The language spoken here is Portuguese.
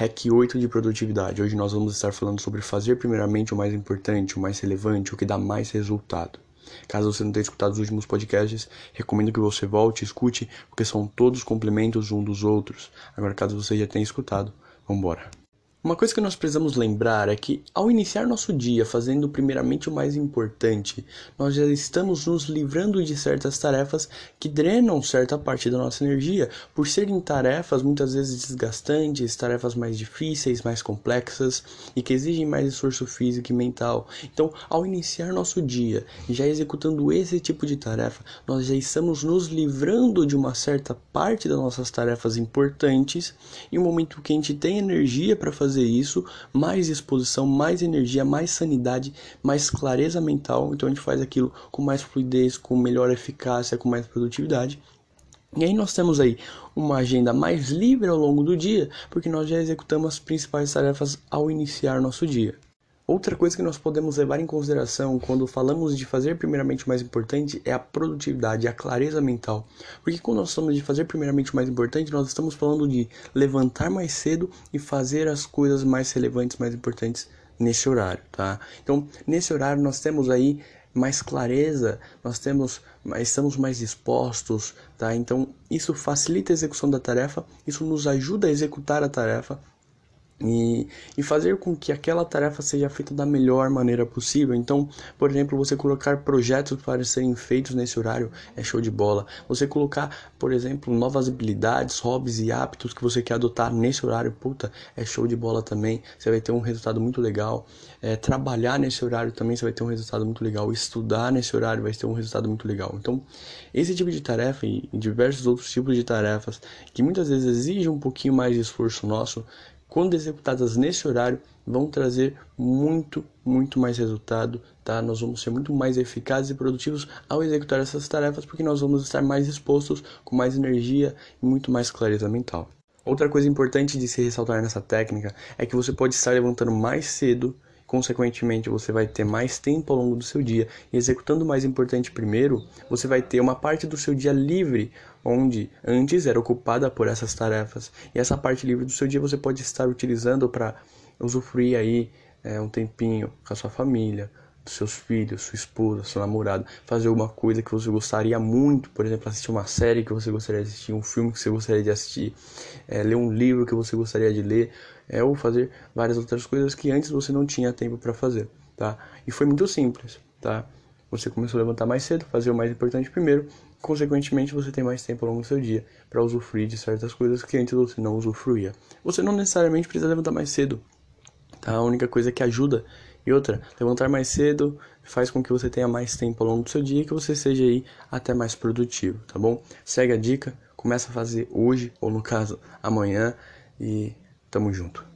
Hack 8 de produtividade. Hoje nós vamos estar falando sobre fazer primeiramente o mais importante, o mais relevante, o que dá mais resultado. Caso você não tenha escutado os últimos podcasts, recomendo que você volte e escute, porque são todos complementos um dos outros. Agora, caso você já tenha escutado, vamos embora. Uma coisa que nós precisamos lembrar é que, ao iniciar nosso dia fazendo primeiramente o mais importante, nós já estamos nos livrando de certas tarefas que drenam certa parte da nossa energia, por serem tarefas muitas vezes desgastantes, tarefas mais difíceis, mais complexas e que exigem mais esforço físico e mental. Então, ao iniciar nosso dia, já executando esse tipo de tarefa, nós já estamos nos livrando de uma certa parte das nossas tarefas importantes, em um momento que a gente tem energia para fazer fazer isso, mais exposição, mais energia, mais sanidade, mais clareza mental. Então a gente faz aquilo com mais fluidez, com melhor eficácia, com mais produtividade. E aí nós temos aí uma agenda mais livre ao longo do dia, porque nós já executamos as principais tarefas ao iniciar nosso dia. Outra coisa que nós podemos levar em consideração quando falamos de fazer primeiramente o mais importante é a produtividade, a clareza mental. Porque quando nós falamos de fazer primeiramente o mais importante, nós estamos falando de levantar mais cedo e fazer as coisas mais relevantes, mais importantes nesse horário, tá? Então, nesse horário nós temos aí mais clareza, nós temos, estamos mais dispostos, tá? Então, isso facilita a execução da tarefa, isso nos ajuda a executar a tarefa e, e fazer com que aquela tarefa seja feita da melhor maneira possível. Então, por exemplo, você colocar projetos para serem feitos nesse horário é show de bola. Você colocar, por exemplo, novas habilidades, hobbies e hábitos que você quer adotar nesse horário, puta, é show de bola também. Você vai ter um resultado muito legal. É, trabalhar nesse horário também você vai ter um resultado muito legal. Estudar nesse horário vai ter um resultado muito legal. Então, esse tipo de tarefa e diversos outros tipos de tarefas que muitas vezes exigem um pouquinho mais de esforço nosso quando executadas nesse horário, vão trazer muito, muito mais resultado, tá? Nós vamos ser muito mais eficazes e produtivos ao executar essas tarefas, porque nós vamos estar mais expostos, com mais energia e muito mais clareza mental. Outra coisa importante de se ressaltar nessa técnica é que você pode estar levantando mais cedo Consequentemente, você vai ter mais tempo ao longo do seu dia. E executando o mais importante primeiro, você vai ter uma parte do seu dia livre, onde antes era ocupada por essas tarefas. E essa parte livre do seu dia você pode estar utilizando para usufruir aí é, um tempinho com a sua família, dos seus filhos, sua esposa, seu namorado, fazer alguma coisa que você gostaria muito, por exemplo, assistir uma série que você gostaria de assistir, um filme que você gostaria de assistir, é, ler um livro que você gostaria de ler, é, ou fazer várias outras coisas que antes você não tinha tempo para fazer, tá? E foi muito simples, tá? Você começou a levantar mais cedo, fazer o mais importante primeiro, consequentemente você tem mais tempo ao longo do seu dia para usufruir de certas coisas que antes você não usufruía. Você não necessariamente precisa levantar mais cedo, tá? A única coisa que ajuda e outra, levantar mais cedo faz com que você tenha mais tempo ao longo do seu dia e que você seja aí até mais produtivo, tá bom? Segue a dica, começa a fazer hoje ou no caso amanhã e tamo junto.